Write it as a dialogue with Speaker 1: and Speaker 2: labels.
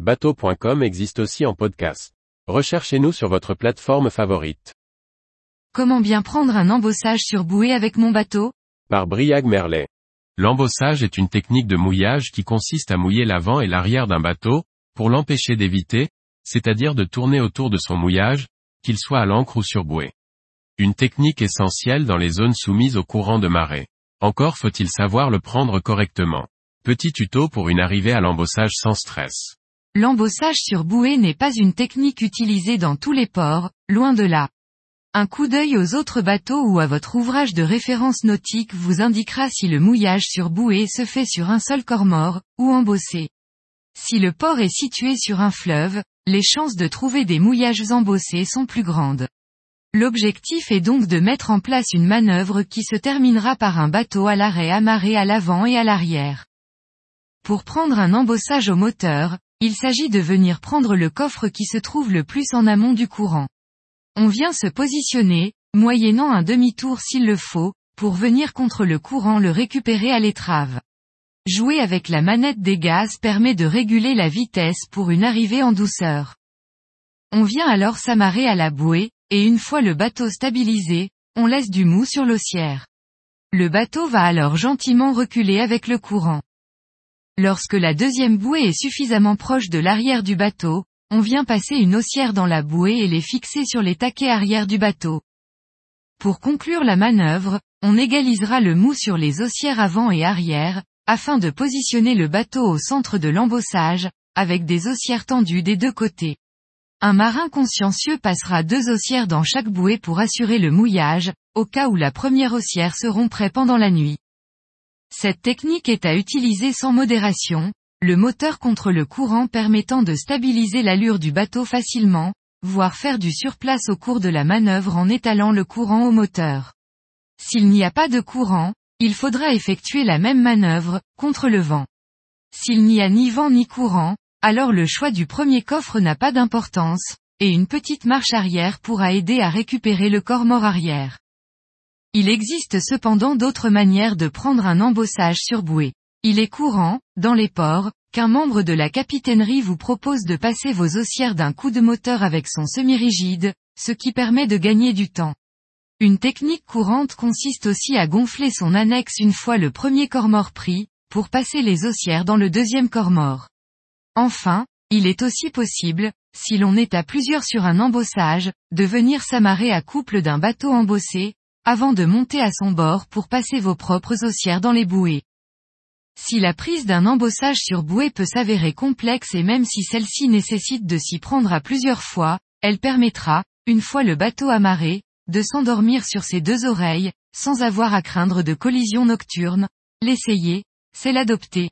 Speaker 1: Bateau.com existe aussi en podcast. Recherchez-nous sur votre plateforme favorite.
Speaker 2: Comment bien prendre un embossage sur bouée avec mon bateau?
Speaker 1: Par Briag Merlet. L'embossage est une technique de mouillage qui consiste à mouiller l'avant et l'arrière d'un bateau, pour l'empêcher d'éviter, c'est-à-dire de tourner autour de son mouillage, qu'il soit à l'ancre ou sur bouée. Une technique essentielle dans les zones soumises au courant de marée. Encore faut-il savoir le prendre correctement. Petit tuto pour une arrivée à l'embossage sans stress.
Speaker 2: L'embossage sur bouée n'est pas une technique utilisée dans tous les ports, loin de là. Un coup d'œil aux autres bateaux ou à votre ouvrage de référence nautique vous indiquera si le mouillage sur bouée se fait sur un seul corps mort, ou embossé. Si le port est situé sur un fleuve, les chances de trouver des mouillages embossés sont plus grandes. L'objectif est donc de mettre en place une manœuvre qui se terminera par un bateau à l'arrêt amarré à l'avant et à l'arrière. Pour prendre un embossage au moteur, il s'agit de venir prendre le coffre qui se trouve le plus en amont du courant. On vient se positionner, moyennant un demi-tour s'il le faut, pour venir contre le courant le récupérer à l'étrave. Jouer avec la manette des gaz permet de réguler la vitesse pour une arrivée en douceur. On vient alors s'amarrer à la bouée, et une fois le bateau stabilisé, on laisse du mou sur l'ossière. Le bateau va alors gentiment reculer avec le courant. Lorsque la deuxième bouée est suffisamment proche de l'arrière du bateau, on vient passer une haussière dans la bouée et les fixer sur les taquets arrière du bateau. Pour conclure la manœuvre, on égalisera le mou sur les haussières avant et arrière, afin de positionner le bateau au centre de l'embossage, avec des haussières tendues des deux côtés. Un marin consciencieux passera deux haussières dans chaque bouée pour assurer le mouillage, au cas où la première haussière se romprait pendant la nuit. Cette technique est à utiliser sans modération, le moteur contre le courant permettant de stabiliser l'allure du bateau facilement, voire faire du surplace au cours de la manœuvre en étalant le courant au moteur. S'il n'y a pas de courant, il faudra effectuer la même manœuvre, contre le vent. S'il n'y a ni vent ni courant, alors le choix du premier coffre n'a pas d'importance, et une petite marche arrière pourra aider à récupérer le corps mort arrière. Il existe cependant d'autres manières de prendre un embossage sur bouée. Il est courant, dans les ports, qu'un membre de la capitainerie vous propose de passer vos haussières d'un coup de moteur avec son semi-rigide, ce qui permet de gagner du temps. Une technique courante consiste aussi à gonfler son annexe une fois le premier corps pris, pour passer les haussières dans le deuxième corps mort. Enfin, il est aussi possible, si l'on est à plusieurs sur un embossage, de venir s'amarrer à couple d'un bateau embossé, avant de monter à son bord pour passer vos propres haussières dans les bouées. Si la prise d'un embossage sur bouée peut s'avérer complexe et même si celle-ci nécessite de s'y prendre à plusieurs fois, elle permettra, une fois le bateau amarré, de s'endormir sur ses deux oreilles, sans avoir à craindre de collision nocturne. L'essayer, c'est l'adopter.